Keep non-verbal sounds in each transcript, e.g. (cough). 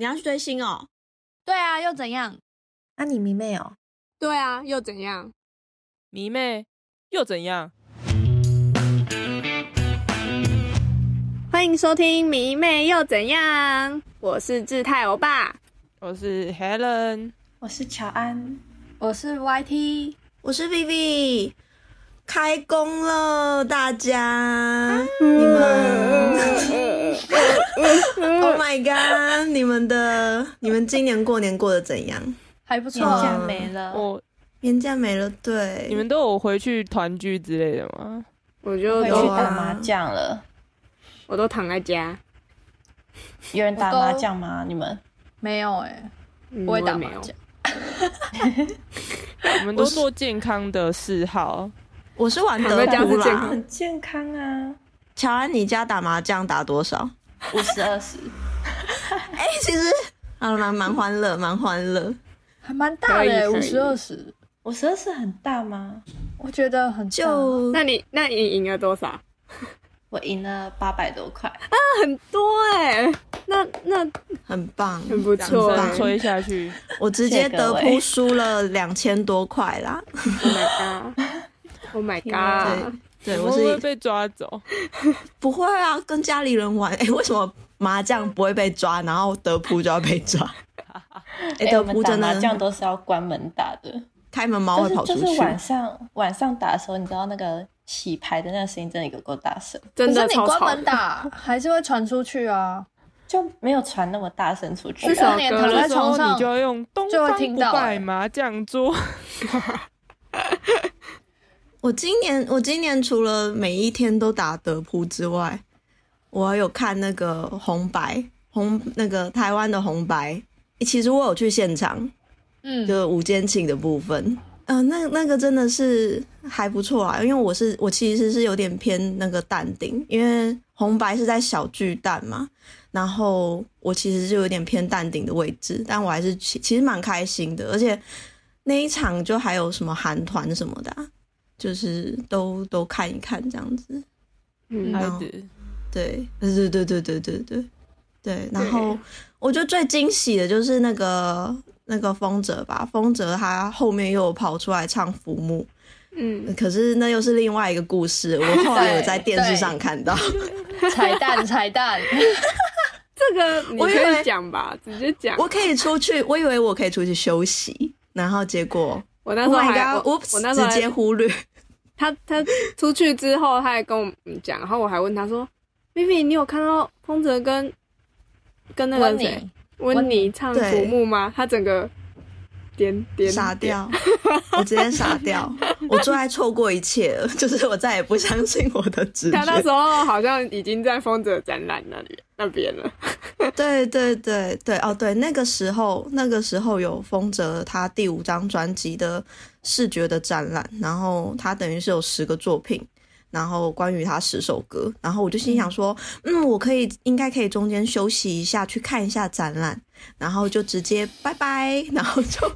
你要去追星哦？对啊，又怎样？那你迷妹哦？对啊，又怎样？迷妹又怎样？欢迎收听《迷妹又怎样》，我是志泰欧巴，我是 Helen，我是乔安，我是 YT，我是 Vivi。开工了，大家！你们 (laughs) (laughs) Oh my god！你们的，你们今年过年过得怎样？还不错，年假没了，我年假没了，对。你们都有回去团聚之类的吗？我就回去打麻将了，我都躺在家。有人打麻将吗？你们没有哎，不会打麻将。我 (laughs) 们都做健康的嗜好。我是玩德扑啦，很健康啊。乔安，你家打麻将打多少？五十二十。(laughs) 哎，其实啊，蛮蛮欢乐，蛮欢乐，还蛮大的。五十二十，五十二十很大吗？我觉得很就。那你那你赢了多少？(laughs) 我赢了八百多块啊，很多哎。那那很棒，很不错，吹下去。我直接德扑输了两千多块啦。Oh my god！Oh my god！对，我是被抓走，(laughs) 不会啊，跟家里人玩。(laughs) 哎，为什么麻将不会被抓，然后德扑就要被抓？(laughs) 哎，德扑真的麻将都是要关门打的，开门猫会跑出去。就是晚上晚上打的时候，你知道那个洗牌的那个声音真的有够大声，真的你关门打还是会传出去啊，就没有传那么大声出去。至少你躺在床上，你就要用东方不败麻将桌。我今年我今年除了每一天都打德扑之外，我有看那个红白红那个台湾的红白。其实我有去现场，嗯，就午间寝的部分，嗯，那那个真的是还不错啊。因为我是我其实是有点偏那个淡定，因为红白是在小巨蛋嘛，然后我其实就有点偏淡定的位置，但我还是其其实蛮开心的，而且那一场就还有什么韩团什么的。就是都都看一看这样子，嗯，对，对对对对对对对对。然后我觉得最惊喜的就是那个那个风泽吧，风泽他后面又跑出来唱浮木，嗯，可是那又是另外一个故事。我后来有在电视上看到 (laughs) 彩蛋，彩蛋，(laughs) 这个我可以讲吧，直接讲。我可以出去，我以为我可以出去休息，然后结果我那时候还我我那时候直接忽略。他他出去之后，他还跟我们讲，然后我还问他说：“B B，你有看到风泽跟跟那个谁温妮唱古墓吗？”他整个点点傻掉，我直接傻掉，我最爱错过一切了，就是我再也不相信我的直觉。他那时候好像已经在风泽展览那里那边了。对对对对，哦对，那个时候那个时候有风泽他第五张专辑的。视觉的展览，然后他等于是有十个作品，然后关于他十首歌，然后我就心想说，嗯，我可以应该可以中间休息一下，去看一下展览，然后就直接拜拜，然后就，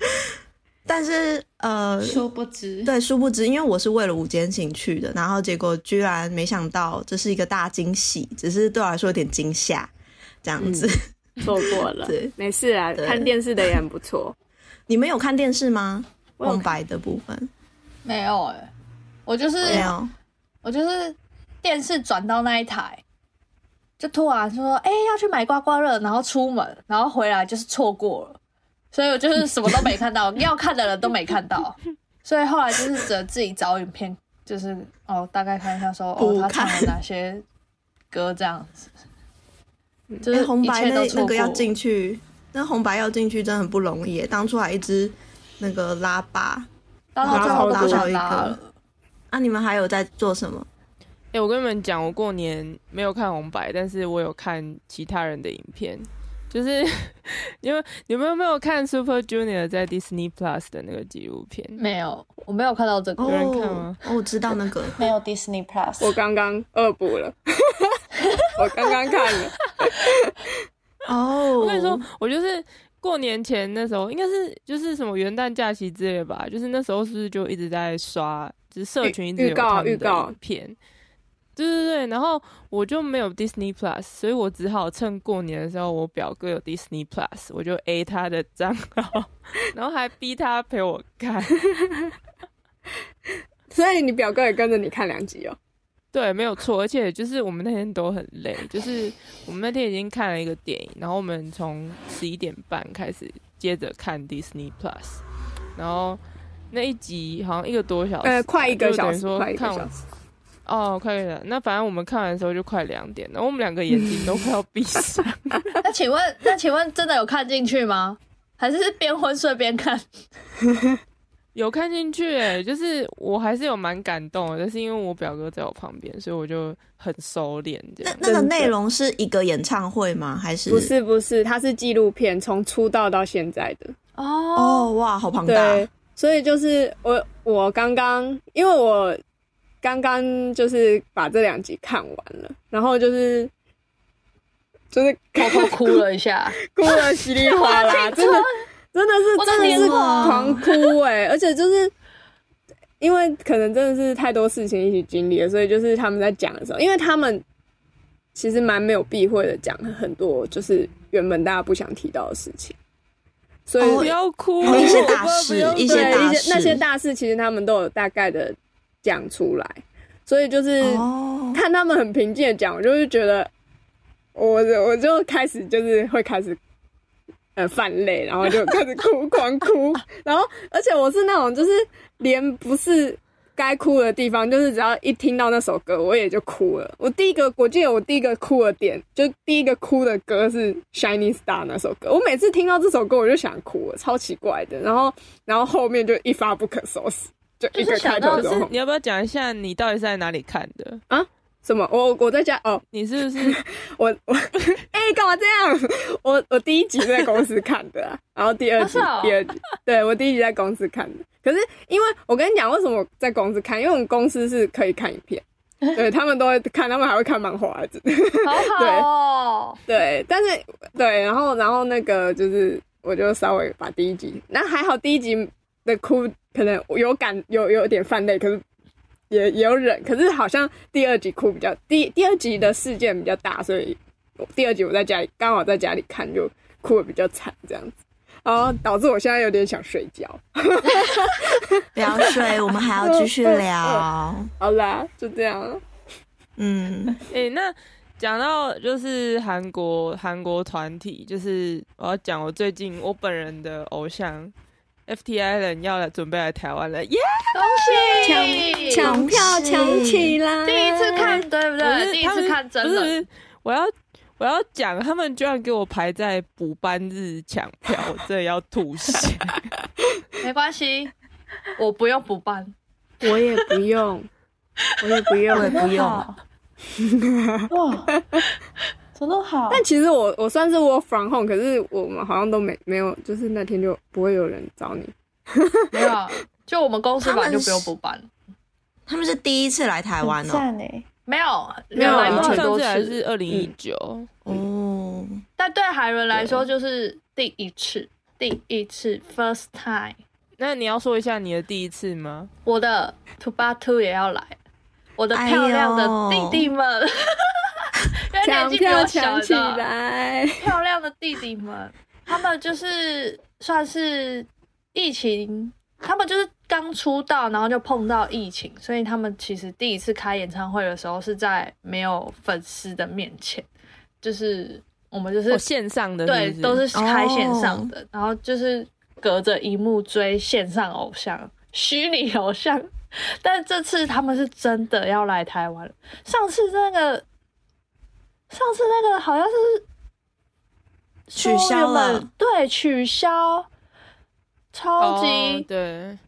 (laughs) 但是呃，殊不知，对，殊不知，因为我是为了午间情去的，然后结果居然没想到这是一个大惊喜，只是对我来说有点惊吓，这样子。错过了，(laughs) 对，没事啊，看电视的也很不错，你们有看电视吗？空白的部分。没有哎，我就是没有，我就是电视转到那一台，就突然说哎要去买刮刮乐，然后出门，然后回来就是错过了，所以我就是什么都没看到，要看的人都没看到，(laughs) 所以后来就是只能自己找影片，就是哦大概看一下说哦他唱了哪些歌这样子，就是红白那那个要进去，那红白要进去真的很不容易，当初还一直。那个拉巴，然后最后拉小一个。啊，你们还有在做什么？哎，我跟你们讲，我过年没有看红白，但是我有看其他人的影片。(laughs) 就是 (laughs) 你们你们有没有看 Super Junior 在 Disney Plus 的那个纪录片？没有，我没有看到这个。有人看吗？哦，我知道那个 (laughs) 没有 Disney Plus。我刚刚恶补了，我刚刚看了。哦，我跟你说，我就是。过年前那时候应该是就是什么元旦假期之类吧，就是那时候是不是就一直在刷，就是社群一直有他们的片，对对对，然后我就没有 Disney Plus，所以我只好趁过年的时候，我表哥有 Disney Plus，我就 A 他的账号，(laughs) 然后还逼他陪我看。(laughs) 所以你表哥也跟着你看两集哦。对，没有错，而且就是我们那天都很累，就是我们那天已经看了一个电影，然后我们从十一点半开始接着看 Disney Plus，然后那一集好像一个多小时，呃，快一个小时，说快一个看完小时。哦，快一个，那反正我们看完的时候就快两点，然后我们两个眼睛都快要闭上。(laughs) 那请问，那请问真的有看进去吗？还是是边昏睡边看？有看进去哎，就是我还是有蛮感动的，但是因为我表哥在我旁边，所以我就很收敛这样。那那个内容是一个演唱会吗？还是不？是不是，它是纪录片，从出道到现在的。哦，哦，哇，好庞大！对，所以就是我我刚刚，因为我刚刚就是把这两集看完了，然后就是就是偷偷哭了一下。(laughs) 哭的稀里哗啦，(laughs) 真的真的是真的是狂哭哎、(laughs) 而且就是因为可能真的是太多事情一起经历了，所以就是他们在讲的时候，因为他们其实蛮没有避讳的讲很多就是原本大家不想提到的事情，所以、哦不要哭，一些大事不要一些一些那些大事，其实他们都有大概的讲出来，所以就是哦，看他们很平静的讲，我就是觉得我我就开始就是会开始呃泛泪，然后就开始哭，(laughs) 狂哭，然后而且我是那种就是连不是。该哭的地方，就是只要一听到那首歌，我也就哭了。我第一个，我记得我第一个哭的点，就第一个哭的歌是《Shining Star》那首歌。我每次听到这首歌，我就想哭了，超奇怪的。然后，然后后面就一发不可收拾，就一个开头之后，你要不要讲一下你到底是在哪里看的？什么？我我在家哦，你是不是 (laughs) 我我哎，干、嘛这样？我我第一集是在公司看的、啊，然后第二集、第二集，对我第一集在公司看的。可是因为我跟你讲，为什么我在公司看？因为我们公司是可以看影片，对他们都会看，他们还会看漫画子。好好哦。(laughs) 对，但是对，然后然后那个就是，我就稍微把第一集，那还好，第一集的哭可能有感有有点泛泪，可是也也有忍，可是好像第二集哭比较第第二集的事件比较大，所以第二集我在家里刚好在家里看，就哭的比较惨这样子，然后导致我现在有点想睡觉。不要睡，我们还要继续聊。(laughs) 好啦，就这样。嗯，哎、那讲到就是韩国韩国团体，就是我要讲我最近我本人的偶像 FTI 人要来准备来台湾了，耶、恭喜！抢票抢起来！第一次看，对不不对？是第一次看真的。是，我要我要讲，他们居然给我排在补班日抢票，(laughs) 我真的要吐血。(laughs) 没关系，我不用补班。我也不用，我也不用，我也不用。(laughs) 哇，怎么好？但其实我我算是 work from home，可是我们好像都没没有，就是那天就不会有人找你。(laughs) 没有啊，就我们公司本来就不用补班。他们是第一次来台湾哦。没有，没有来过很多上次还是次，二零一九，哦，但对海伦来说就是第一次，第一次，first time。那你要说一下你的第一次吗？我的 Two 八 Two 也要来，我的哎漂亮的弟弟们，(laughs) 抢票小抢起的来！(laughs) 漂亮的弟弟们，他们就是算是疫情，他们就是刚出道，然后就碰到疫情，所以他们其实第一次开演唱会的时候是在没有粉丝的面前，就是我们就是、哦，线上的对都是开线上的，然后就是隔着荧幕追线上偶像、虚拟偶像。(laughs) 但这次他们是真的要来台湾。上次那个，上次那个好像是取消了。对，取消，超级、哦对，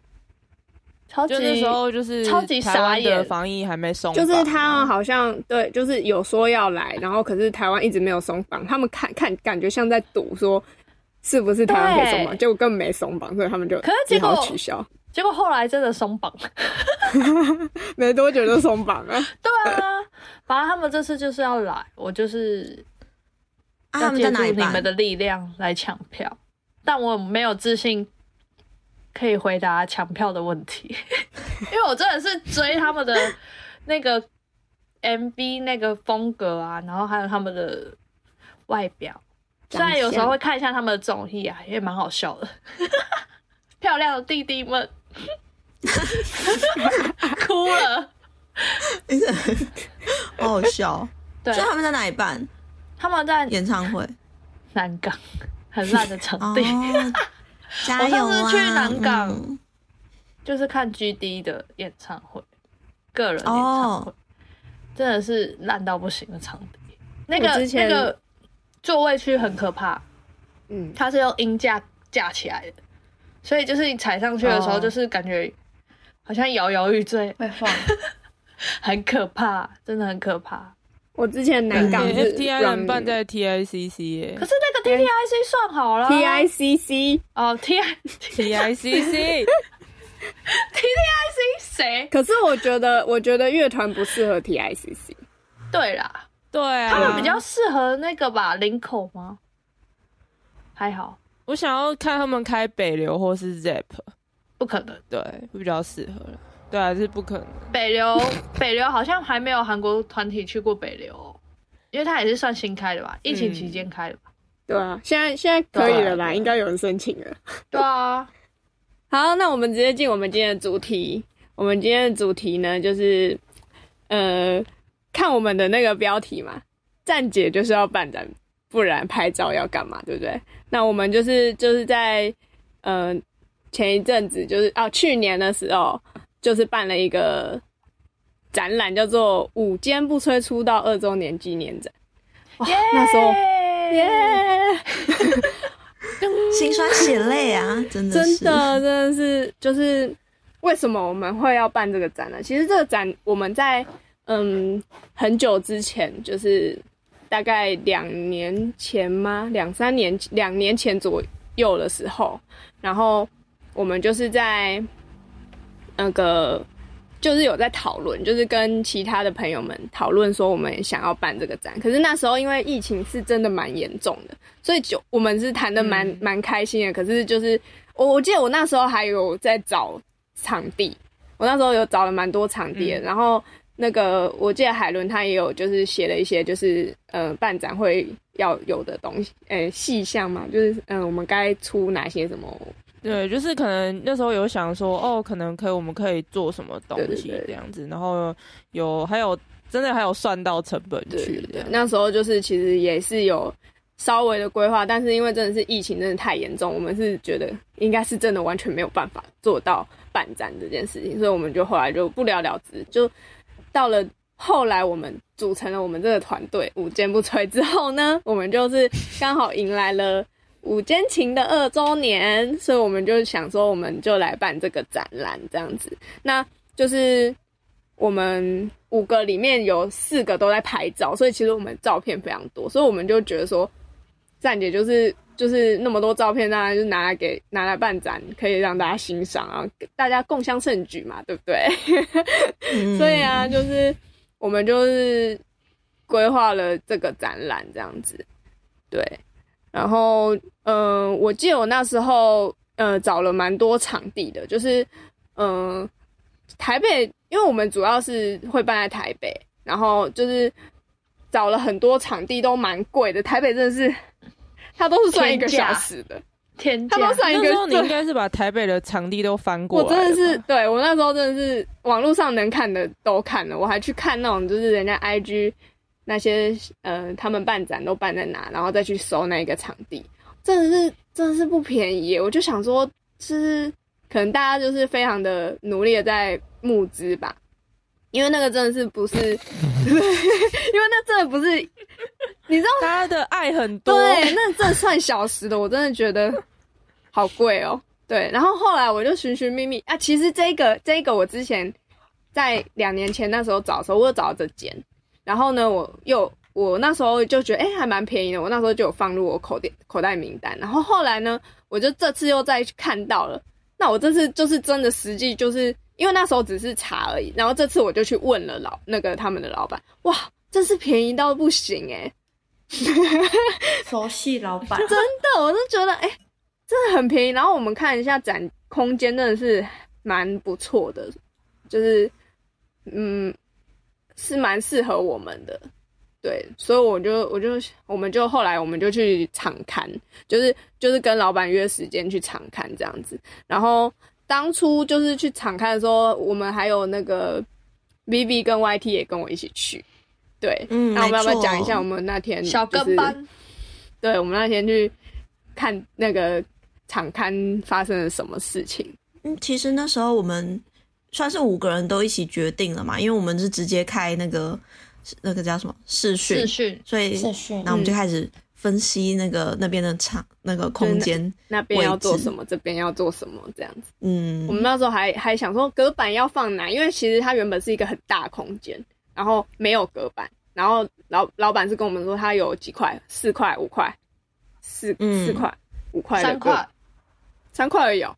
超级就那时候就是超级傻眼。防疫还没松就是他们好像对，就是有说要来，然后可是台湾一直没有松绑，他们看看感觉像在赌说是不是台湾可以松绑，结果根本没松绑，所以他们就可是结果只好取消，结果后来真的松绑，(laughs) 没多久就松绑了。对啊，反正他们这次就是要来，我就是要借？助你们的力量来抢票，但我没有自信可以回答抢票的问题，(laughs) 因为我真的是追他们的那个 MV 那个风格啊，然后还有他们的外表，虽然有时候会看一下他们的综艺啊，也蛮好笑的。(laughs) 漂亮的弟弟们，(laughs) 哭了，(laughs) 好好笑。对。所以，他们在哪里办？他们在演唱会？南港很烂的场地，哦，加油啊！我上次去南港嗯。就是看 GD 的演唱会，个人演唱会，哦。真的是烂到不行的场地。那个那个座位区很可怕，嗯，它是用音架架起来的，所以就是你踩上去的时候，哦。就是感觉好像摇摇欲坠，会晃。(laughs) 很可怕，真的很可怕。我之前南港对是 FTI 人办在 TICC 耶。可是那个 TTIC 算好了 TICC，哦，T I，TICC (laughs) TTIC (laughs) 谁？可是我觉得，我觉得乐团不适合 TICC。对啦，对啊，他们比较适合那个吧，领口吗？还好，我想要看他们开北流或是 Zap，不可能。对，会比较适合了。对啊，是不可能。北流，(coughs) 北流好像还没有韩国团体去过北流哦、因为它也是算新开的吧，疫情期间开的吧。对啊，现在现在可以了啦，应该有人申请了。对啊，(laughs) 好，那我们直接进我们今天的主题。我们今天的主题呢，就是呃，看我们的那个标题嘛，站姐就是要办展，不然拍照要干嘛，对不对？那我们就是就是在呃前一阵子，就是啊去年的时候，就是办了一个展览，叫做“午间不吹出道二周年纪念展”。哇，那时候耶！(laughs) (laughs) 心酸血泪啊，真的是真的真的是就是为什么我们会要办这个展呢？其实这个展我们在嗯很久之前，就是大概两年前吗？两三年两年前左右的时候，然后我们就是在那个。就是有在讨论，就是跟其他的朋友们讨论说，我们想要办这个展。可是那时候因为疫情是真的蛮严重的，所以就我们是谈的蛮蛮、开心的。可是就是我我记得我那时候还有在找场地，我那时候有找了蛮多场地的。然后那个我记得海伦他也有就是写了一些就是呃办展会要有的东西，呃细项嘛，就是嗯、呃我们该出哪些什么对，就是可能那时候有想说，哦，可能可以，我们可以做什么东西对对对这样子，然后有还有真的还有算到成本对对那时候就是其实也是有稍微的规划，但是因为真的是疫情真的太严重，我们是觉得应该是真的完全没有办法做到办展这件事情，所以我们就后来就不了了之。就到了后来，我们组成了我们这个团队午间不吹之后呢，我们就是刚好迎来了。五间情的二周年，所以我们就想说，我们就来办这个展览这样子。那就是我们五个里面有四个都在拍照，所以其实我们照片非常多，所以我们就觉得说，站姐就是就是那么多照片，当然就拿来给拿来办展，可以让大家欣赏啊，大家共襄盛举嘛，对不对？嗯 (laughs) 所以啊，就是我们就是规划了这个展览这样子，对。然后，嗯、我记得我那时候呃找了蛮多场地的，就是嗯、呃台北，因为我们主要是会办在台北，然后就是找了很多场地都蛮贵的，台北真的是它都是算一个小时的，天价。它都算一个那时候你应该是把台北的场地都翻过我来我，真的是，对我那时候真的是网络上能看的都看了，我还去看那种就是人家 IG 那些呃他们办展都办在哪，然后再去搜那个场地，真的是真的是不便宜耶。我就想说，就是可能大家就是非常的努力的在募资吧，因为那个真的是不是，因为那真的不是，你知道他的爱很多，对，那真的算小时的，我真的觉得好贵哦。对，然后后来我就寻寻觅觅啊，其实这个这个我之前在两年前那时候找的时候，我有找到这间，然后呢，我又我那时候就觉得哎、还蛮便宜的，我那时候就有放入我口袋口袋名单，然后后来呢，我就这次又再看到了，那我这次就是真的实际就是因为那时候只是查而已，然后这次我就去问了老那个他们的老板，哇，真是便宜到不行哎、(laughs) 熟悉老板，真的，我就觉得哎、真的很便宜。然后我们看一下展空间，真的是蛮不错的，就是嗯，是蛮适合我们的。对，所以我就我就我们就后来我们就去场刊，就是就是跟老板约时间去场刊这样子。然后当初就是去场刊的时候，我们还有那个 Viv 跟 YT 也跟我一起去。对，嗯，那我们要不要讲一下我们那天小就是跟班，对，我们那天去看那个场刊发生了什么事情。嗯，其实那时候我们算是五个人都一起决定了嘛，因为我们是直接开那个那个叫什么？视讯，视讯。所以视讯。那我们就开始分析那个那边的场那个空间，那边要做什么，这边要做什么，这样子。嗯，我们那时候还还想说隔板要放哪，因为其实它原本是一个很大空间，然后没有隔板，然后老老板是跟我们说他有几块，四块、五块、四嗯。四块、五块三块，三块而已哦，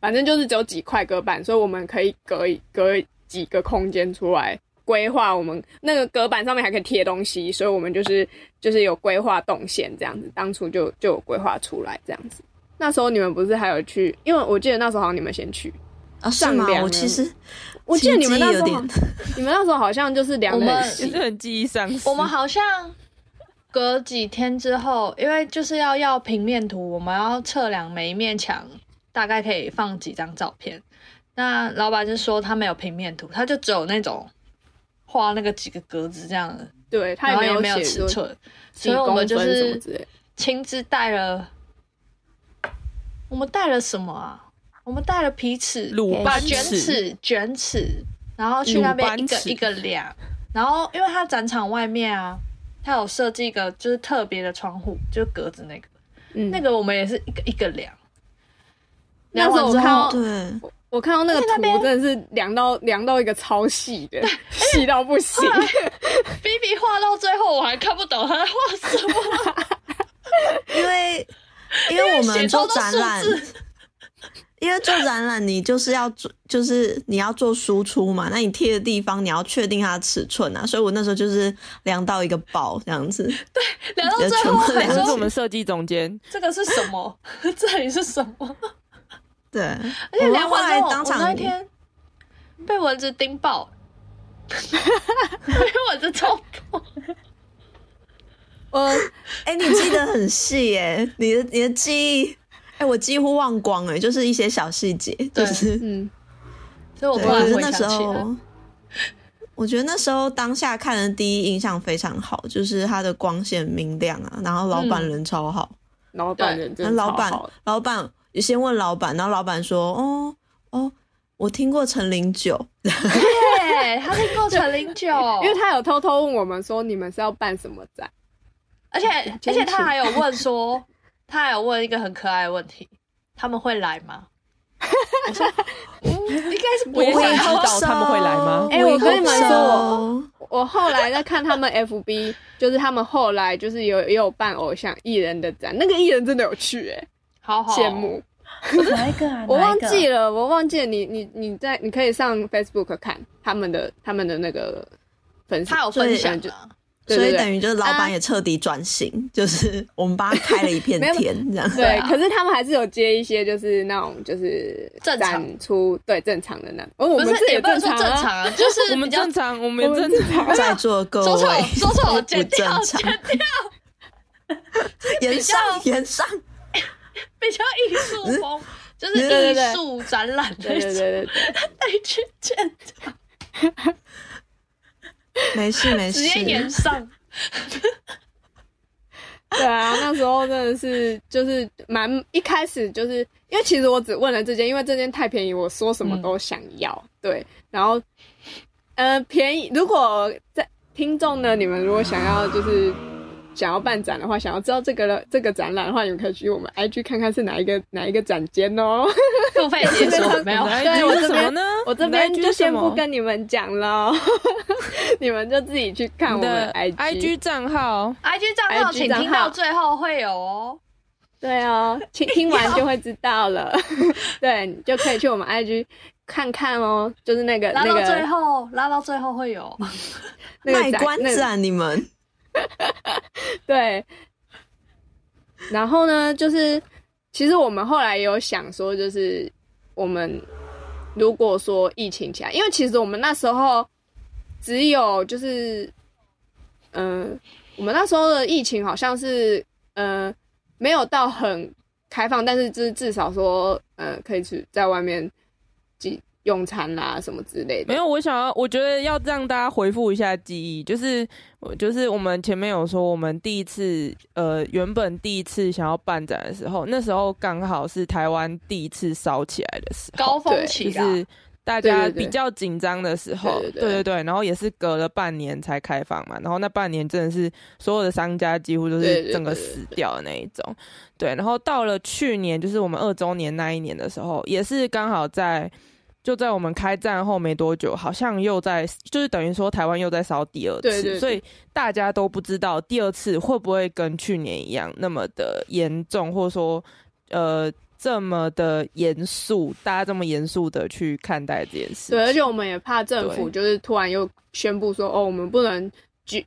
反正就是只有几块隔板，所以我们可以隔一隔几个空间出来规划。我们那个隔板上面还可以贴东西，所以我们就是就是有规划动线这样子，当初就就有规划出来这样子。那时候你们不是还有去？因为我记得那时候好像你们先去，啊是吗？我其实我记得你们那时候你们那时候好像就是量的我们很细也是很记忆丧失。我们好像隔几天之后，因为就是要要平面图，我们要测量每一面墙，大概可以放几张照片。那老板就说他没有平面图，他就只有那种画那个几个格子这样的，对他然后也没有没有写尺寸，所以我们就是。亲自带了，我们带了什么啊？我们带了皮尺、鲁班把卷尺尺、卷尺，然后去那边一个一个量。然后，因为它展场外面啊，它有设计一个就是特别的窗户，就是格子那个，嗯，那个我们也是一个一个量。那时候量完之我看到后，对，我看到那个图真的是量到量到一个超细的，(laughs) 细到不行。(laughs) B B 画到最后，我还看不懂他在画什么，(laughs) 因为因为我们做展览，因为做展览你就是要做，就是你要做输出嘛，那你贴的地方你要确定它的尺寸啊，所以我那时候就是量到一个爆这样子，对量到最后还是我们设计总监，这个是什么？这里是什么？对，而且我们后量完之当场我那天被蚊子叮爆，(laughs) 被蚊子冲破。我哎、你记得很细耶，你的你的记忆，哎、我几乎忘光哎，就是一些小细节，就是嗯，所以我突然可是那时回想起我觉得那时候当下看的第一印象非常好，就是它的光线明亮啊，然后老板嗯。人超好，老板人真的那老板老板也先问老板，然后老板说，哦哦，我听过陈零九，对，他听过陈零九，(laughs) 因为他有偷偷问我们说你们是要办什么展，而且而且他还有问说，(laughs) 他还有问一个很可爱的问题，他们会来吗？我说，嗯，应该是不会。想知道他们会来吗？哎我跟你们说我，我后来在看他们 FB，就是他们后来就是有也有办偶像艺人的展，那个艺人真的有趣哎、好好。羡慕。哪一个啊？(laughs) 我忘记了，我忘记了你你你在你可以上 Facebook 看他们的他们的那个粉丝，他有分享就啊，所以等于就是老啊板也彻底转型，就是我们帮他开了一片天这样。对，啊。可是他们还是有接一些，就是那种就是正常。出对正常的那种，哦，我不们是也不能说正啊，正常啊，就是 (laughs) 我们正常，我们也正常。在座的各说错说错不剪掉正常，延上 (laughs) 延上，(laughs) 比较艺术风，就是对艺术展览那对对种，对对。对，得去见没事没事。直，接延上。(laughs) 对啊，那时候真的是就是蛮一开始就是因为其实我只问了这间，因为这间太便宜，我说什么都想要。对，然后呃便宜，如果在听众呢，你们如果想要就是想要办展的话，想要知道这个这个展览的话，你们可以去我们 IG 看看是哪一个哪一个展间哦。(laughs) 付费解锁 (laughs) 没有对我这边是什么呢？我这边就先不跟你们讲了，(laughs) 你们就自己去看我你们 IG。IG 账号 IG 账号请听到最后会有哦。对哦，听听完就会知道了。对，你就可以去我们 IG 看看哦，就是那个拉到最个后，拉到最后会有。那个卖关子啊你们！(laughs) 对。然后呢，就是其实我们后来也有想说，就是我们如果说疫情起来，因为其实我们那时候只有就是，嗯、我们那时候的疫情好像是，呃，没有到很开放，但是至至少说，呃，可以去在外面几用餐啦什么之类的。没有，我想要，我觉得要让大家回复一下记忆，就是，我就是我们前面有说，我们第一次，呃，原本第一次想要办展的时候，那时候刚好是台湾第一次烧起来的时候，高峰期啦，就是大家比较紧张的时候，对对对对对对，然后也是隔了半年才开放嘛，然后那半年真的是所有的商家几乎都是整个死掉的那一种，对，然后到了去年就是我们二周年那一年的时候，也是刚好在。就在我们开战后没多久，好像又在，就是等于说台湾又在烧第二次，对对对所以大家都不知道第二次会不会跟去年一样那么的严重，或者说呃这么的严肃，大家这么严肃的去看待这件事。对，而且我们也怕政府就是突然又宣布说，哦，我们不能集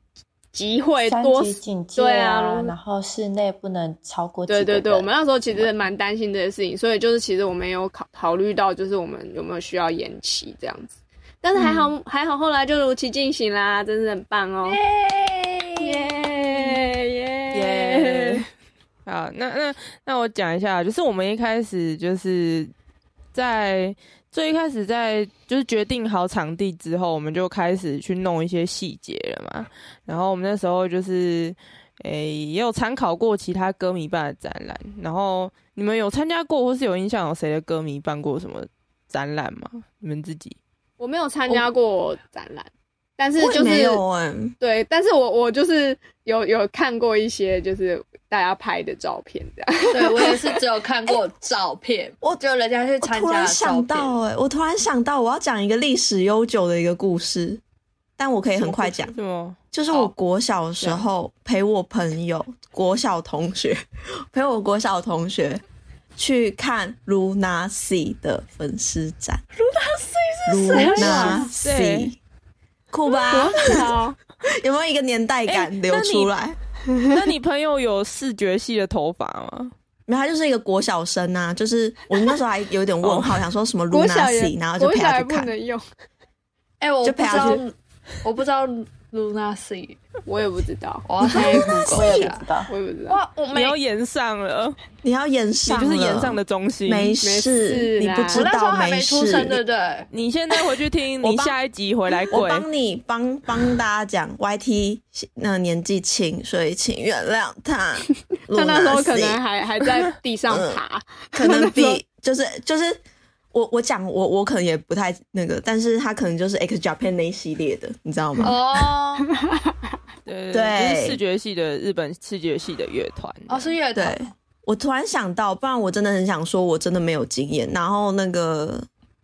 集会多级警戒对啊啊，然后室内不能超过几个对对对，我们那时候其实蛮担心这些事情，所以就是其实我们有考考虑到，就是我们有没有需要延期这样子。但是还好、嗯还好，后来就如期进行啦，真是很棒哦！耶耶耶！好，那那那我讲一下，就是我们一开始就是在最一开始在就是决定好场地之后，我们就开始去弄一些细节了嘛。然后我们那时候就是诶、也有参考过其他歌迷办的展览。然后你们有参加过或是有印象有谁的歌迷办过什么展览吗？你们自己？我没有参加过展览，但是就是有哎、对，但是我我就是有有看过一些就是大家拍的照片这样。(laughs) 对我也是只有看过照片，我只有人家去我突然参加的照片。想到、哎，我突然想到，我要讲一个历史悠久的一个故事，但我可以很快讲。什么？就是我国小的时候陪我朋友国小同学陪我国小同学去看 Luna C 的粉丝展。Luna C 是谁 Luna C，酷吧？好，(laughs) 有没有一个年代感哎流出来？(laughs) 那你朋友有视觉系的头发吗？没有，他就是一个国小生啊，就是我那时候还有点问号，想说什么国 Luna C，然后就陪他去看。不能用，哎、我就陪他不知道去，我不知道 Luna C，我也不知道，(laughs) 我要现在 Google 我一下也不知。道。我也不知道。哇，我没你要延上了，你要演你上，就是延上的，中心。没事事，你不知我那时候道还没出事。生，对不对？你现在回去听，(laughs) 你下一集回来我。帮你帮帮大家讲，YT 那年纪轻，所以请原谅他。(laughs) 他那时候可能还还在地上爬，可能比就是就是我我讲我我可能也不太那个，但是他可能就是 X Japan 那一系列的，你知道吗？哦，(laughs) 对对就是视觉系的日本视觉系的乐团。哦，是乐对团。，我突然想到，不然我真的很想说，我真的没有经验。然后那个，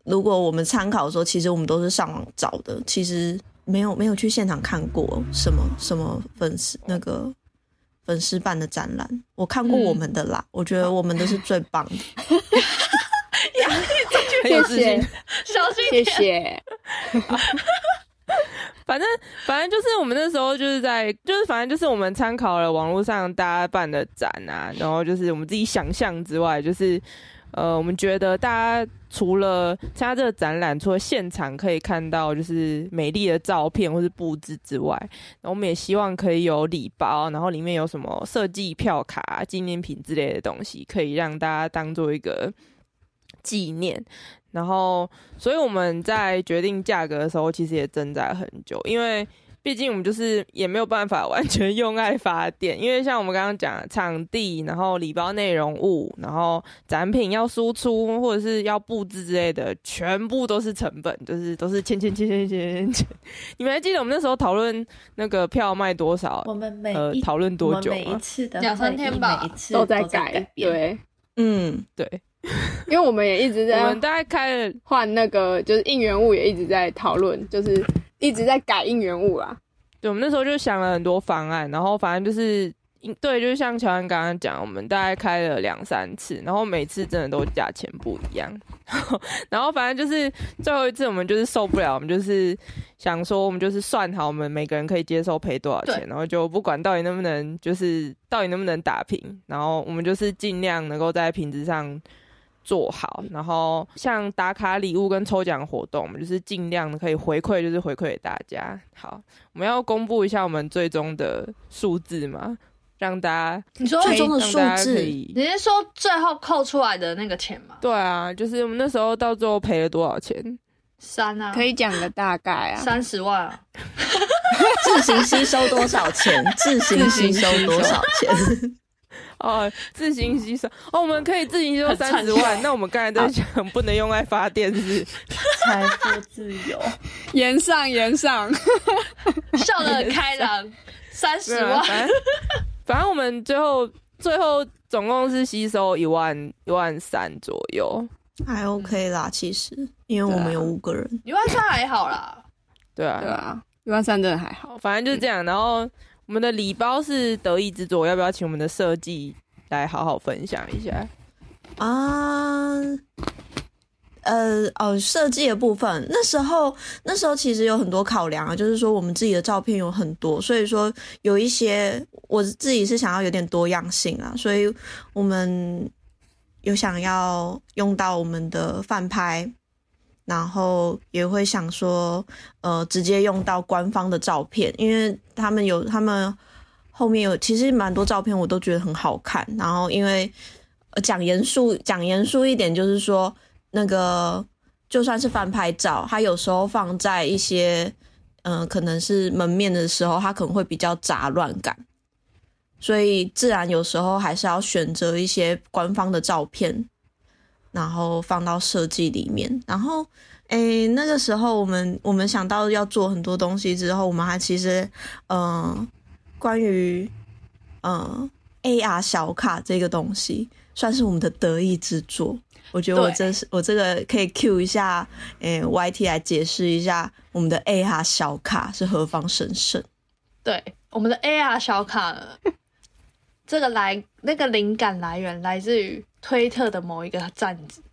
如果我们参考的时候，其实我们都是上网找的，其实没有没有去现场看过什么什么粉丝那个粉丝办的展览。我看过嗯我们的啦，我觉得我们的是最棒的。(laughs) 很有自信谢谢。(laughs) 小心谢点。谢。(laughs) 反正反正就是我们那时候就是在，就是反正就是我们参考了网络上大家办的展啊，然后就是我们自己想象之外，就是呃，我们觉得大家除了参加这个展览，除了现场可以看到就是美丽的照片或是布置之外，然后我们也希望可以有礼包，然后里面有什么设计票卡、纪念品之类的东西，可以让大家当做一个纪念。然后，所以我们在决定价格的时候，其实也挣扎很久，因为毕竟我们就是也没有办法完全用爱发电，因为像我们刚刚讲的场地，然后礼包内容物，然后展品要输出或者是要布置之类的，全部都是成本，就是都是钱钱钱钱钱钱钱。你们还记得我们那时候讨论那个票卖多少？我们每讨论多久每一次的两三天吧每一次都在改改，变。对，嗯，对，(laughs) 因为我们也一直在我们大概开了换那个，就是应援物也一直在讨论，就是一直在改应援物啦。对，我们那时候就想了很多方案，然后反正就是，对，就是像乔安刚刚讲，我们大概开了两三次，然后每次真的都价钱不一样，(laughs) 然后反正就是最后一次我们就是受不了，我们就是想说，我们就是算好我们每个人可以接受赔多少钱，然后就不管到底能不能，就是到底能不能打平，然后我们就是尽量能够在品质上。做好，然后像打卡礼物跟抽奖活动，我们就是尽量可以回馈，就是回馈给大家。好，我们要公布一下我们最终的数字嘛，让大家你说最终的数字以你是说最后扣出来的那个钱吗？对啊，就是我们那时候到最后赔了多少钱？三啊，可以讲个大概啊。三十万啊，(laughs) 自行吸收多少钱？自行吸收多少钱？(laughs) 哦，自行吸收哦，我们可以自行吸收三十万。那我们刚才在讲不能用来发电是？(laughs) 财富自由，言上言上，(laughs) 笑得很开朗，三十万，反正反正我们最后最后总共是吸收一万一万三左右。还 OK 啦，其实因为我们有五个人，一万三还好啦。对啊，对啊，一万三真的还好。好，反正就是这样。然后我们的礼包是得意之作，要不要请我们的设计来好好分享一下？啊，呃哦，设计的部分，那时候那时候其实有很多考量啊，就是说我们自己的照片有很多，所以说有一些我自己是想要有点多样性啊，所以我们有想要用到我们的饭拍，然后也会想说，呃，直接用到官方的照片，因为他们有他们后面有其实蛮多照片我都觉得很好看，然后因为。讲严肃讲严肃一点，就是说那个就算是翻拍照，它有时候放在一些嗯、呃可能是门面的时候，它可能会比较杂乱感，所以自然有时候还是要选择一些官方的照片，然后放到设计里面。然后诶，那个时候我们我们想到要做很多东西之后，我们还其实嗯、呃关于嗯、呃 AR 小卡这个东西。算是我们的得意之作。我觉得我对这是我这个可以 Q 一下，诶、YT 来解释一下我们的 AR 小卡是何方神圣。对，我们的 AR 小卡，这个来那个灵感来源来自于推特的某一个站子，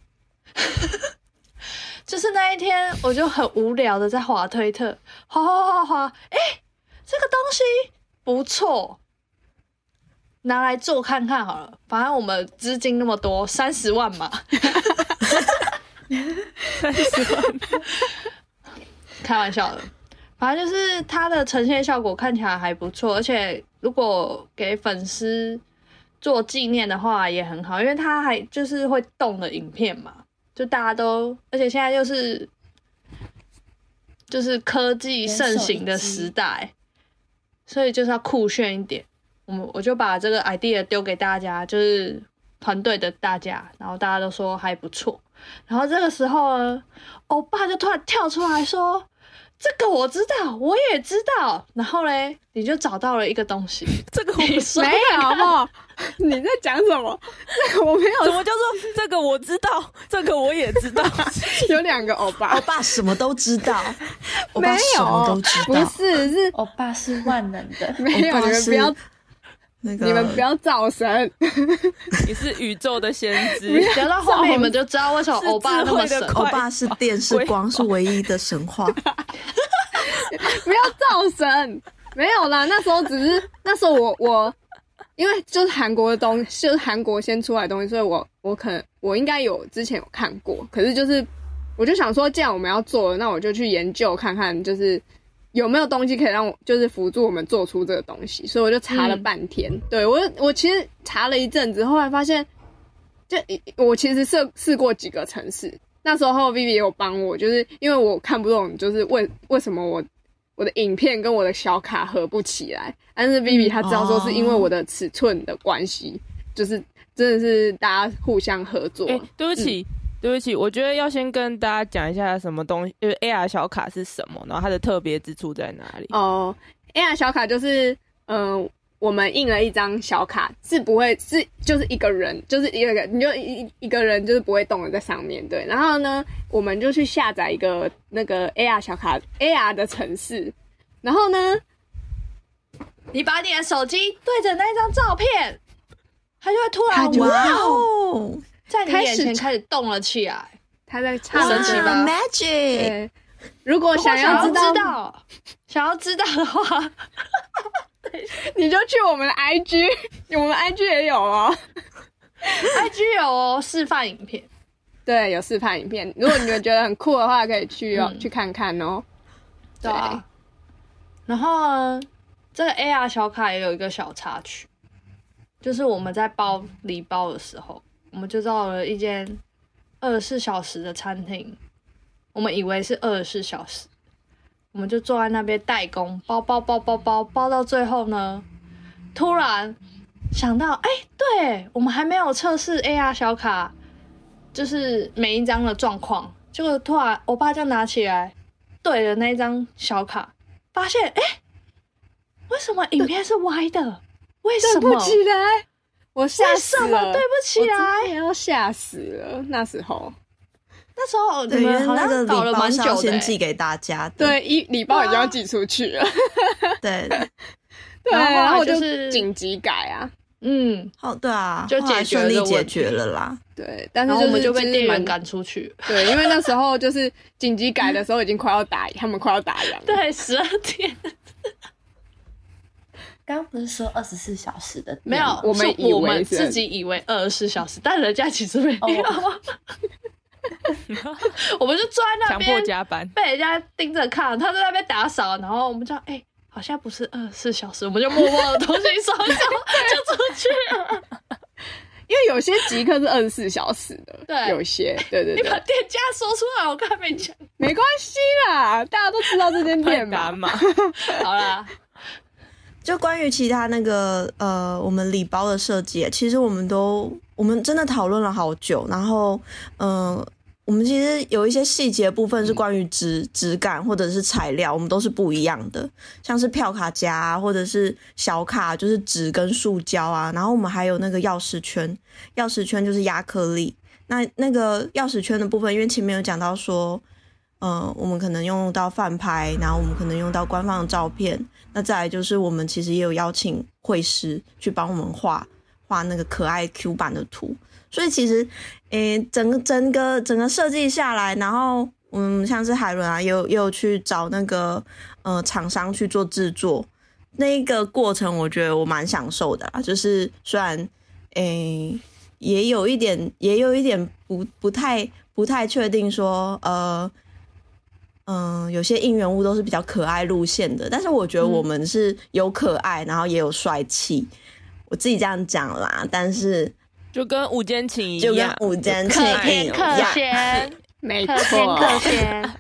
(laughs) 就是那一天我就很无聊的在滑推特，滑滑滑滑，哎、这个东西不错，拿来做看看好了，反正我们资金那么多，三十万嘛，三十万，开玩笑的，反正就是它的呈现效果看起来还不错，而且如果给粉丝做纪念的话也很好，因为它还就是会动的影片嘛，就大家都，而且现在又是就是科技盛行的时代，所以就是要酷炫一点。我们我就把这个 idea 丢给大家，就是团队的大家，然后大家都说还不错。然后这个时候呢，欧巴就突然跳出来说：“这个我知道，我也知道。”然后嘞，你就找到了一个东西，(laughs) 这个我没有，好不好？(laughs) 你在讲什么？这个我没有，什么叫做这个我知道，这个我也知道。(laughs) 有两个欧巴欧，巴什么都知道，没巴什么有都知，不。是是欧巴是万能的，没有，欧巴是你们不要，那个你们不要造神。(laughs) 你是宇宙的先知，聊到后面你们就知道为什么欧巴那么神欧巴是电视光是唯一的神话。(laughs) 不要造神，没有啦。那时候只是那时候我我，因为就是韩国的东西，就是韩国先出来的东西，所以我我可能我应该有之前有看过，可是就是我就想说，既然我们要做了，那我就去研究看看，就是有没有东西可以让我就是辅助我们做出这个东西，所以我就查了半天。对我我其实查了一阵子，后来发现，就我其实试试过几个城市。那时候 Vivi 也有帮我，就是因为我看不懂，就是为为什么我我的影片跟我的小卡合不起来，但是 Vivi 他知道说是因为我的尺寸的关系，就是真的是大家互相合作。哎、对不起。对不起，我觉得要先跟大家讲一下什么东西，就是 AR 小卡是什么，然后它的特别之处在哪里。哦，AR 小卡就是，嗯、我们印了一张小卡，是不会是就是一个人，就是一个人，你就一一一个人就是不会动的在上面，对。然后呢，我们就去下载一个那个 AR 小卡 AR 的城市，然后呢，你把你的手机对着那张照片，它就会突然哇哦，哦，在你开始眼前开始动了起来。他在唱神奇吧？Magic，如果想想要要知道，知道，想要知道的话，(laughs) 你就去我们的 IG，我们 IG 也有哦。IG 有哦示范影片，对，有示范影片。如果你们觉得很酷的话，可以去哦、嗯去看看哦。对啊。然后呢，这个 AR 小卡也有一个小插曲，就是我们在包礼包的时候，我们就到了一间二十四小时的餐厅，我们以为是二十四小时，我们就坐在那边代工包包包包包包到最后呢，突然想到，哎、对我们还没有测试 AR 小卡，就是每一张的状况，结果突然我爸就拿起来对了那一张小卡，发现哎、诶为什么影片是歪的？为什么？不起来，我吓死了，对不起我来？真的要吓死了。那时候，那时候你对，因为们好那个礼像搞了蛮久的、欸，先寄给大家的。对，一礼包已经要寄出去了，(laughs) 对，对，然后就是紧急改啊，嗯，哦，对啊，就解决顺利解决了啦。对，但是我们就被店员赶出去。对，因为那时候就是紧急改的时候已经快要打，他们快要打烊了。对，十二点刚刚不是说二十四小时的没有，我们是我们自己以为二十四小时，但人家其实没有。哦 (laughs) 我们就坐在那强迫边加班，被人家盯着看，他在那边打扫，然后我们就哎、好像不是二十四小时，我们就默默的东西收一收就出去了。(laughs) 因为有些极客是二十四小时的，对有些对对你把，店家说出来，我刚才没讲。没关系啦，大家都知道这间店打嘛。好啦，就关于其他那个呃，我们礼包的设计，其实我们都我们真的讨论了好久，然后嗯、呃我们其实有一些细节部分是关于质质感或者是材料，我们都是不一样的，像是票卡夹、啊、或者是小卡，就是纸跟塑胶啊，然后我们还有那个钥匙圈，钥匙圈就是亚克力。那那个钥匙圈的部分，因为前面有讲到说，呃，我们可能用到饭拍，然后我们可能用到官方的照片，那再来就是我们其实也有邀请绘师去帮我们画画那个可爱 Q 版的图，所以其实，诶、整个整个整个设计下来，然后嗯，像是海伦啊，也有有去找那个呃厂商去做制作，那一个过程我觉得我蛮享受的啦，就是虽然诶、也有一点也有一点不不太不太确定说呃。嗯，有些应援物都是比较可爱路线的，但是我觉得我们是有可爱，然后也有帅气，我自己这样讲啦。但是就跟午间情一就跟样，午间可情一样，咸，没可甜错，可咸。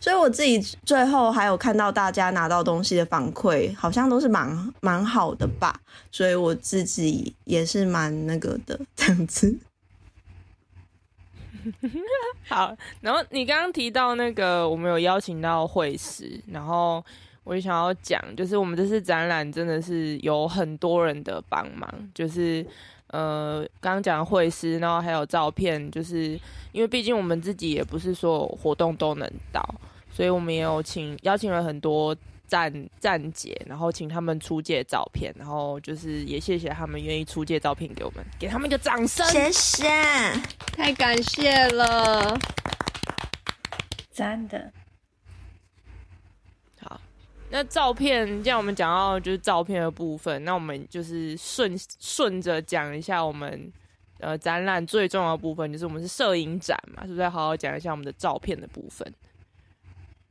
所以我自己最后还有看到大家拿到东西的反馈，好像都是蛮蛮好的吧，所以我自己也是蛮那个的这样子。(laughs) 好，然后你刚刚提到那个，我们有邀请到会师，然后我也想要讲，就是我们这次展览真的是有很多人的帮忙，就是呃，刚刚讲的会师，然后还有照片，就是因为毕竟我们自己也不是所有活动都能到，所以我们也有请邀请了很多站站姐，然后请他们出借照片，然后就是也谢谢他们愿意出借照片给我们，给他们一个掌声。谢谢。太感谢了。真的，好，那照片，既然我们讲到就是照片的部分，那我们就是顺顺着讲一下我们呃展览最重要的部分，就是我们是摄影展嘛，是不是要好好讲一下我们的照片的部分？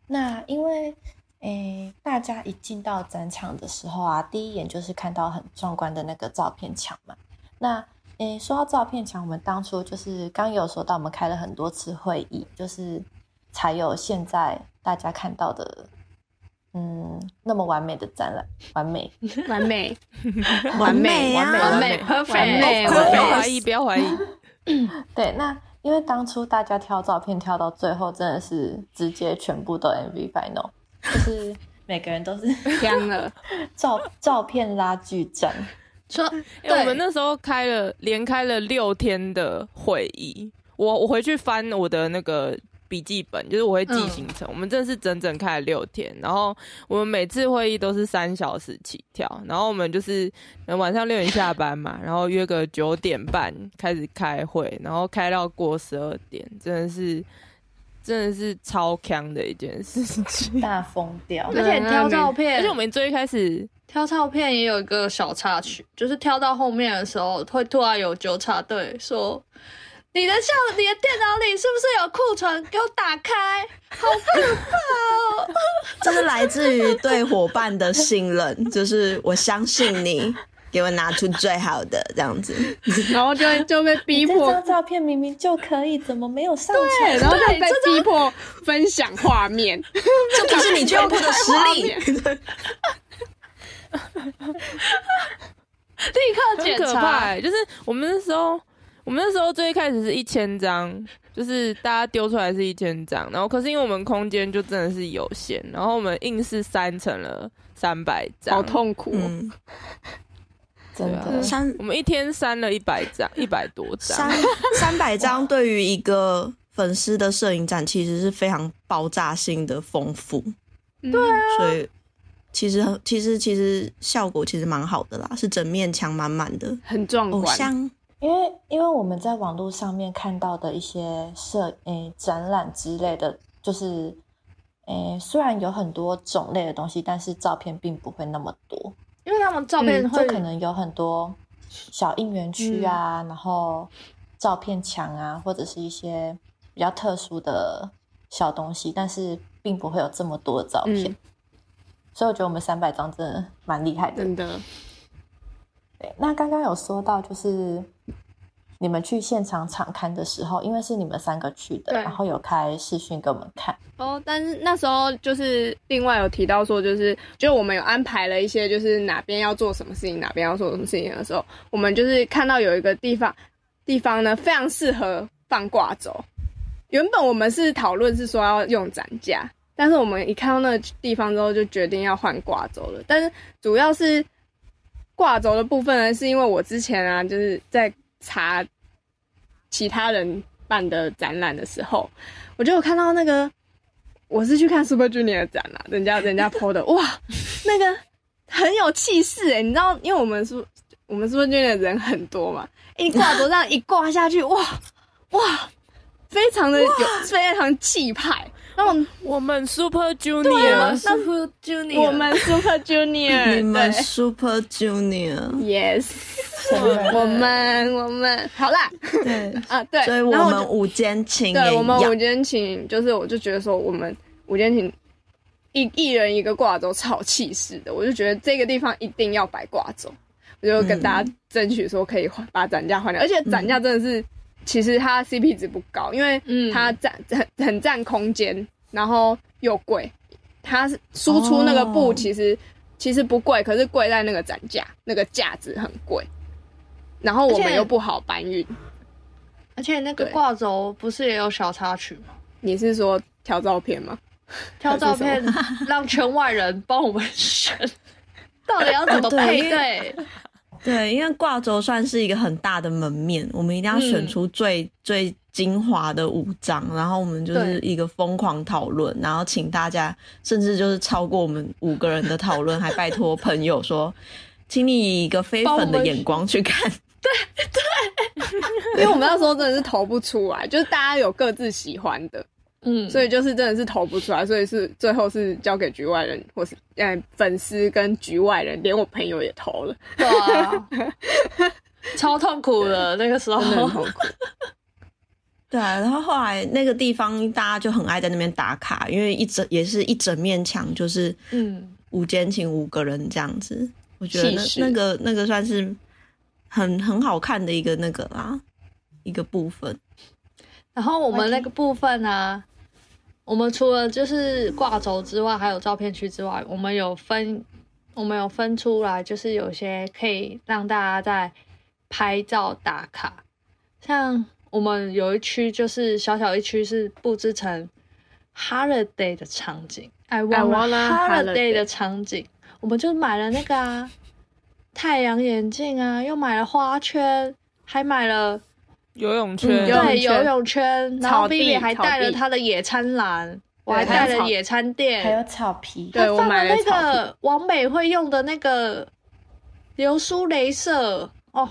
那因为诶，大家一进到展场的时候啊，第一眼就是看到很壮观的那个照片墙嘛。那诶，说到照片墙，我们当初就是刚有说到，我们开了很多次会议，就是才有现在大家看到的，嗯，那么完美的展览，完美。(laughs) 完美，完美啊完美完美，perfect，完美不要怀疑，不要怀疑。(laughs) 对，那因为当初大家挑照片挑到最后，真的是直接全部都 MV final，就是每个人都是 (laughs) 香了。(laughs) 照照片拉锯战。说因为我们那时候开了连开了六天的会议，我我回去翻我的那个笔记本，就是我会记行程。我们真的是整整开了六天，然后我们每次会议都是三小时起跳，然后我们就是呃晚上六点下班嘛，然后约个九点半开始开会，然后开到过十二点，真的是真的是超强的一件事情。大疯掉而。且挑照片，而且我们最一开始挑照片也有一个小插曲，就是挑到后面的时候，会突然有纠察队说：“你的效，你的电脑里是不是有库存？给我打开，好可怕哦！(laughs) 这是来自于对伙伴的信任，就是我相信你，给我拿出最好的这样子，(laughs) 然后就就被逼迫这张照片明明就可以，怎么没有上对，传？然后就被逼迫分享画面，(laughs) 这不是你全部的实力。(laughs) 立刻检查怕、。欸。就是我们那时候，我们那时候最一开始是一千张，就是大家丢出来是一千张，然后可是因为我们空间就真的是有限，然后我们硬是删成了三百张，好痛苦、哦。嗯，真的，三我们一天删了一百张，(laughs) 一百多张。三，三百张对于一个粉丝的摄影展，其实是非常爆炸性的丰富，对啊，所以其实其实其实效果其实蛮好的啦，是整面墙满满的很壮观。偶像。因为因为我们在网络上面看到的一些摄诶、展览之类的，就是诶、虽然有很多种类的东西，但是照片并不会那么多，因为他们照片嗯会就可能有很多小应援区啊，然后照片墙啊，或者是一些比较特殊的小东西，但是并不会有这么多的照片。嗯所以我觉得我们三百张真的蛮厉害的。真的，对，那刚刚有说到，就是你们去现场场看的时候，因为是你们三个去的，然后有开视讯给我们看。哦，但是那时候就是另外有提到说，就是就我们有安排了一些，就是哪边要做什么事情，哪边要做什么事情的时候，我们就是看到有一个地方地方呢，非常适合放挂轴。原本我们是讨论是说要用展架，但是我们一看到那个地方之后，就决定要换挂轴了。但是主要是挂轴的部分呢，是因为我之前啊，就是在查其他人办的展览的时候，我就有看到那个，我是去看 Super Junior 的展啦，人家人家 (laughs) PO 的，哇，那个很有气势哎，你知道，因为我们是，我们 Super Junior 的人很多嘛，一挂轴这样一挂下去，哇哇，非常的有非常气派。那我我们 Super Junior (laughs) 们 Super Junior，(laughs) 我们 Super Junior 你们 Super Junior，Yes，我们我们。好啦。对，啊对，所以我们午间情对我们要午间请，就是我就觉得说，我们午间请一一人一个挂轴，超气势的。我就觉得这个地方一定要摆挂轴，我就跟大家争取说可以换把展架换掉，而且展架真的是，其实它 CP 值不高，因为嗯它占很很占空间，然后又贵。它是输出那个布哦其实、其实不贵，可是贵在那个展架，那个架子很贵。然后我们又不好搬运，而且那个对挂轴不是也有小插曲吗？你是说挑照片吗？挑照片让圈外人帮我们选，(laughs) 到底要怎么配对？对，因为挂轴算是一个很大的门面，我们一定要选嗯。出最、最精华的五张，然后我们就是一个疯狂讨论，然后请大家，甚至就是超过我们五个人的讨论，还拜托朋友说，请你以一个非粉的眼光去看。对 (laughs) 对。(laughs) 因为我们那时候真的是投不出来，就是大家有各自喜欢的，嗯，所以就是真的是投不出来，所以是最后是交给局外人或是哎粉丝跟局外人，连我朋友也投了，对啊，超痛苦的那个时候真。的很痛苦。对啊，然后后来那个地方大家就很爱在那边打卡，因为一整也是一整面墙，就是嗯，五间请五个人这样子，我觉得那那个那个算是很很好看的一个那个啦，一个部分。然后我们那个部分呢、我们除了就是挂轴之外，还有照片区之外，我们有分，我们有分出来，就是有些可以让大家在拍照打卡，像我们有一区就是小小一区是布置成 holiday 的场景，I want want a a holiday holiday 的场景，我们就买了那个啊太阳眼镜啊，又买了花圈，还买了。游泳嗯圈，对，游泳圈，然后草地 B B 还带了他的野餐篮，我还带了野餐垫。还有，草皮，对我买了草个王美会用的那个流苏镭射。哦，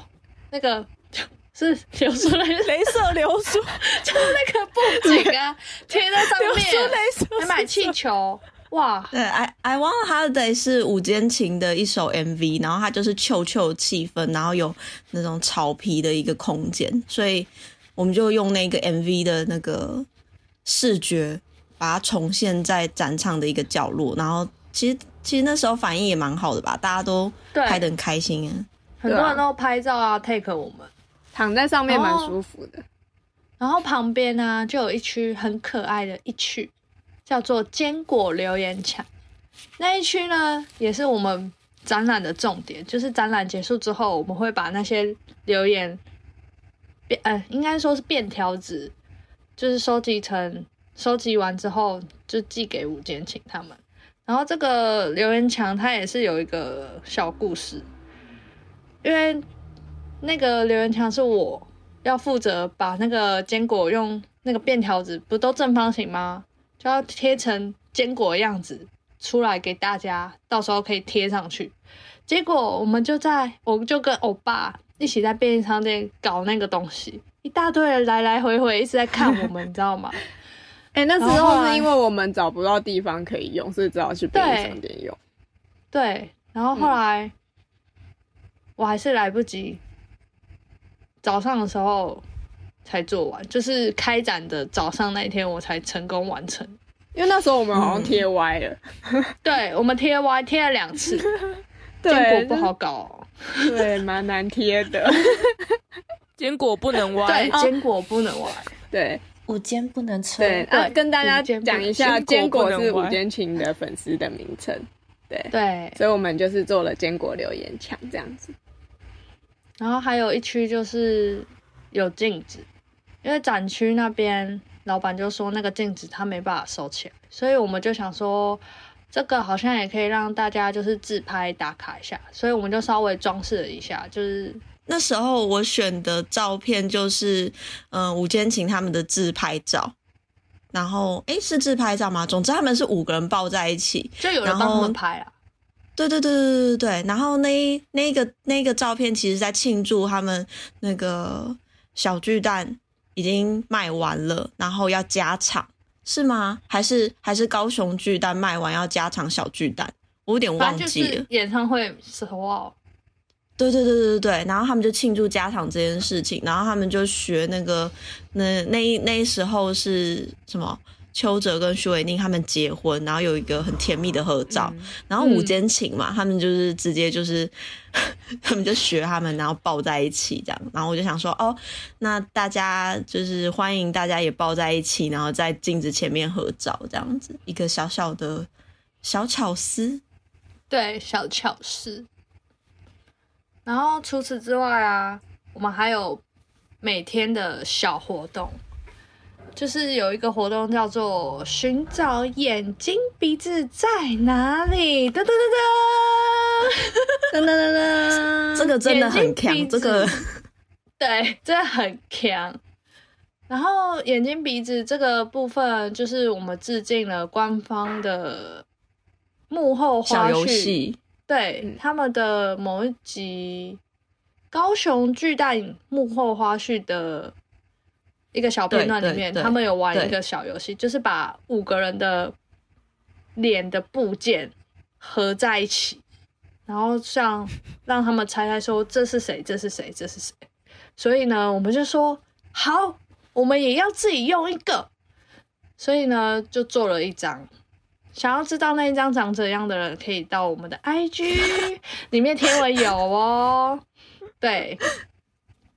那个 (laughs) 是流苏镭射，镭射流苏，(laughs) 就是那个布景啊，贴在上 (laughs) 流苏面，镭射，还买气球，哇，对，I I Want Holiday 是午间情的一首 MV，然后它就是秋秋气氛，然后有那种草皮的一个空间，所以我们就用那个 MV 的那个视觉，把它重现在展场的一个角落。然后其实其实那时候反应也蛮好的吧，大家都拍的很开心啊。很多人都拍照啊，take 我们躺在上面蛮舒服的。然后旁边呢，就有一区很可爱的一区，叫做坚果留言墙。那一区呢，也是我们展览的重点。就是展览结束之后，我们会把那些留言变，呃，应该说是便条纸，就是收集成收集完之后，就寄给五间，请他们。然后这个留言墙它也是有一个小故事，因为那个留言墙是我要负责把那个坚果用那个便条纸，不都正方形吗？就要贴成坚果的样子。出来给大家，到时候可以贴上去。结果我们就在，我们就跟欧巴一起在便利商店搞那个东西，一大堆人来来回回一直在看我们，你知道吗？(laughs) 哎，那时候是因为我们找不到地方可以用，所以只好去便利商店用。对，然后后来我还是来不及，早上的时候才做完，就是开展的早上那一天，我才成功完成。因为那时候我们好像贴歪了，(laughs) 对我们贴歪贴了两次，(laughs) 坚果不好搞，对，蛮难贴的，(laughs) 坚果不能歪，对，坚果不能歪，对，午间不能吃，对，跟大家讲一下，坚果是午间群的粉丝的名称，对对，所以我们就是做了坚果留言墙这样子，然后还有一区就是有镜子，因为展区那边。老板就说那个镜子他没办法收起来，所以我们就想说，这个好像也可以让大家就是自拍打卡一下，所以我们就稍微装饰了一下。就是那时候我选的照片就是，嗯，吴坚琴他们的自拍照，然后哎是自拍照吗？总之他们是五个人抱在一起，就有人帮他们拍啊。对对对对对对然后那那个那个照片其实在庆祝他们那个小巨蛋。已经卖完了，然后要加场是吗？还是还是高雄巨蛋卖完要加场小巨蛋？我有点忘记了。演唱会时候哦。对对对对对对，然后他们就庆祝加场这件事情，然后他们就学那个那那那时候是什么？邱泽跟徐伟宁他们结婚，然后有一个很甜蜜的合照，然后午间情嘛，他们就是直接就是 (laughs) 他们就学他们，然后抱在一起这样，然后我就想说，哦，那大家就是欢迎大家也抱在一起，然后在镜子前面合照这样子，一个小小的小巧思，对，小巧思。然后除此之外啊，我们还有每天的小活动。就是有一个活动叫做“寻找眼睛鼻子在哪里”，噔噔噔噔，噔噔噔噔，(laughs) 这个真的很强，这个对，真的很强。然后眼睛鼻子这个部分，就是我们致敬了官方的幕后花絮，对、他们的某一集高雄巨蛋幕后花絮的一个小片段里面，他们有玩一个小游戏，就是把五个人的脸的部件合在一起，然后像让他们猜猜说这是谁，这是谁，这是谁。所以呢，我们就说好，我们也要自己用一个。所以呢，就做了一张。想要知道那一张长怎样的人，可以到我们的 IG 里面贴文有哦。对。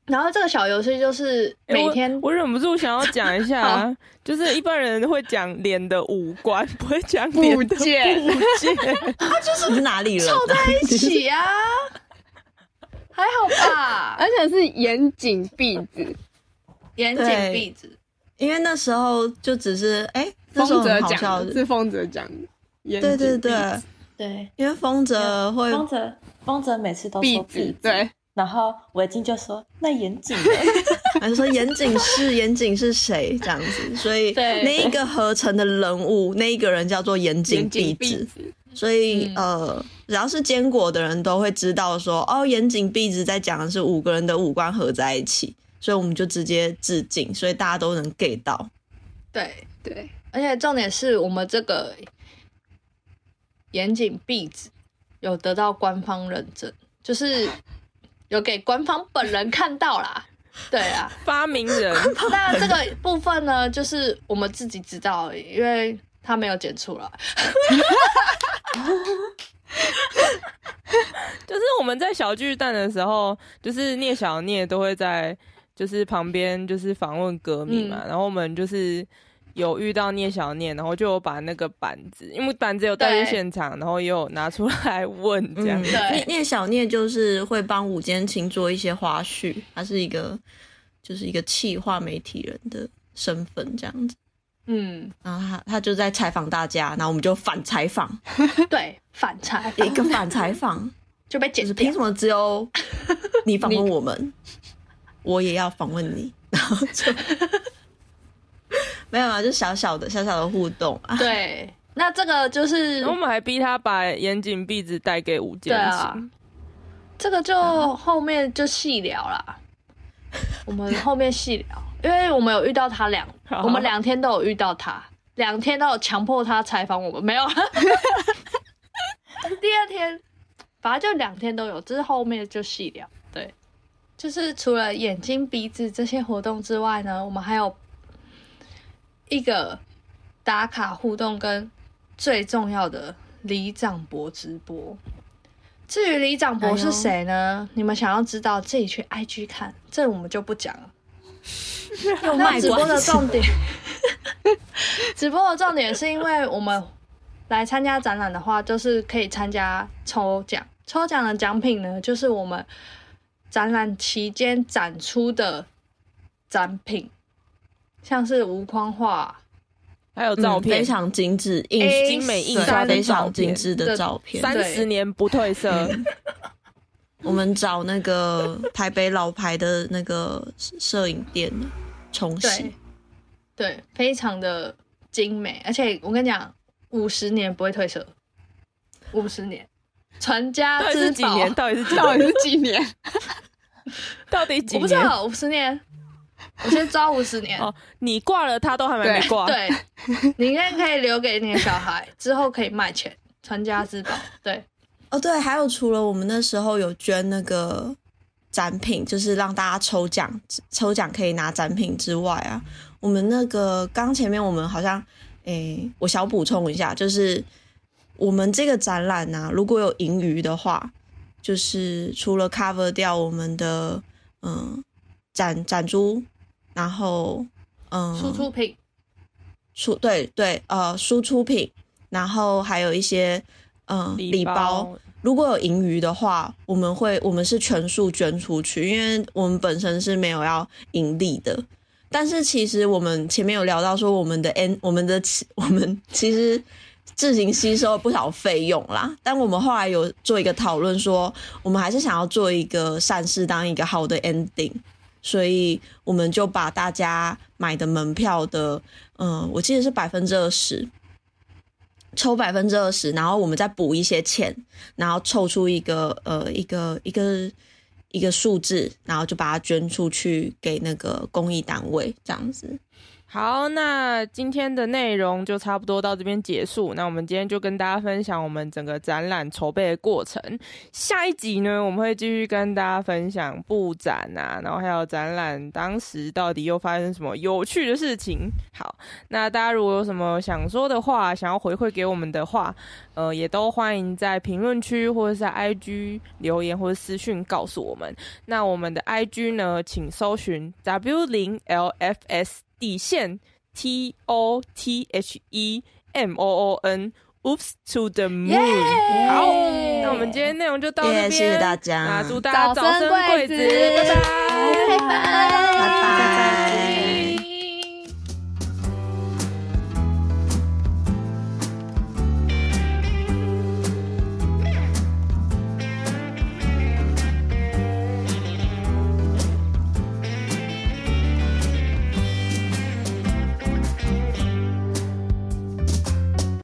然后这个小游戏就是每天，我忍不住想要讲一下，(laughs) 就是一般人会讲脸的五官，不会讲脸的，部件，(laughs) 他就是是哪里人凑在一起啊，还好吧？而且是眼睛鼻子，眼睛鼻子，因为那时候就只是哎，丰泽讲是丰泽讲的，对对对。对，因为丰泽会丰泽丰泽每次都说鼻子，对。然后围巾就说：“那严谨，(laughs) 还是说严谨是严谨是谁这样子？所以那一个合成的人物，那一个人叫做严谨壁纸。所以呃，只要是坚果的人都会知道说，哦，严谨壁纸在讲的是五个人的五官合在一起，所以我们就直接致敬，所以大家都能 get 到。对对，而且重点是我们这个严谨壁纸有得到官方认证，就是。有给官方本人看到啦，(laughs) 对啊，发明人。(laughs) 那这个部分呢，就是我们自己知道，因为他没有剪出来。(laughs) 就是我们在小巨蛋的时候，就是聂小聂都会在就是旁边就是访问歌迷嘛，然后我们就是有遇到聂小念，然后就有把那个板子，因为板子有带去现场，然后也有拿出来问这样。聂聂小念就是会帮午间情做一些花絮，他是一个就是一个气化媒体人的身份这样子。嗯，然后他他就在采访大家，然后我们就反采访，对，反采一个反采访。就被剪是凭什么只有你访问 (laughs) 我们，我也要访问你，然后就没有啊，就小小的小小的互动啊。对，那这个就是我们还逼他把眼镜篦子带给吴建琴，这个就后面就细聊啦，(laughs) 我们后面细聊。因为我们有遇到他两，我们两天都有遇到他，两天都有强迫他采访我们，没有。(laughs) 第二天，反正就两天都有，只是后面就细聊。对，就是除了眼睛、鼻子这些活动之外呢，我们还有一个打卡互动跟最重要的李长博直播。至于李长博是谁呢？你们想要知道，自己去 IG 看，这我们就不讲了。(laughs) 那直播的重点，(laughs) 直播的重点是因为我们来参加展览的话，就是可以参加抽奖。抽奖的奖品呢，就是我们展览期间展出的展品，像是无框画，还有照片，非常精致、印精美印刷非常精致的照片，三十年不褪色。(laughs) 我们找那个台北老牌的那个摄影店重洗，对，非常的精美，而且我跟你讲，五十年不会褪色，五十年，传家之宝，到底是到底是几年？(laughs) 到底几年？我不知道，五十年，我先抓五十年。哦，你挂了，他都还没挂。对，你应该可以留给你的小孩，之后可以卖钱，传家之宝。对。哦，对，还有除了我们那时候有捐那个展品，就是让大家抽奖，抽奖可以拿展品之外啊，我们那个刚前面我们好像，诶，我小补充一下，就是我们这个展览呢，如果有盈余的话，就是除了 cover 掉我们的嗯展展珠，然后嗯输出品，出对对呃输出品，然后还有一些。嗯，礼包如果有盈余的话，我们会我们是全数捐出去，因为我们本身是没有要盈利的。但是其实我们前面有聊到说，我们的 N 我们的 (laughs) 我们其实自行吸收了不少费用啦。但我们后来有做一个讨论，说我们还是想要做一个善事，当一个好的 ending，所以我们就把大家买的门票的，嗯，我记得是百分之二十。抽百分之二十，然后我们再补一些钱，然后凑出一个呃一个一个一个数字，然后就把它捐出去给那个公益单位，这样子。好，那今天的内容就差不多到这边结束。那我们今天就跟大家分享我们整个展览筹备的过程。下一集呢，我们会继续跟大家分享布展啊，然后还有展览当时到底又发生什么有趣的事情。好，那大家如果有什么想说的话，想要回馈给我们的话，呃，也都欢迎在评论区或者是 IG 留言或者私讯告诉我们。那我们的 IG 呢，请搜寻 W 零 LFS。底线 T O T H E M O O N，Oops to the moon。好，那我们今天内容就到这边，谢谢大家，祝大家早生贵子，拜拜，拜拜，拜拜。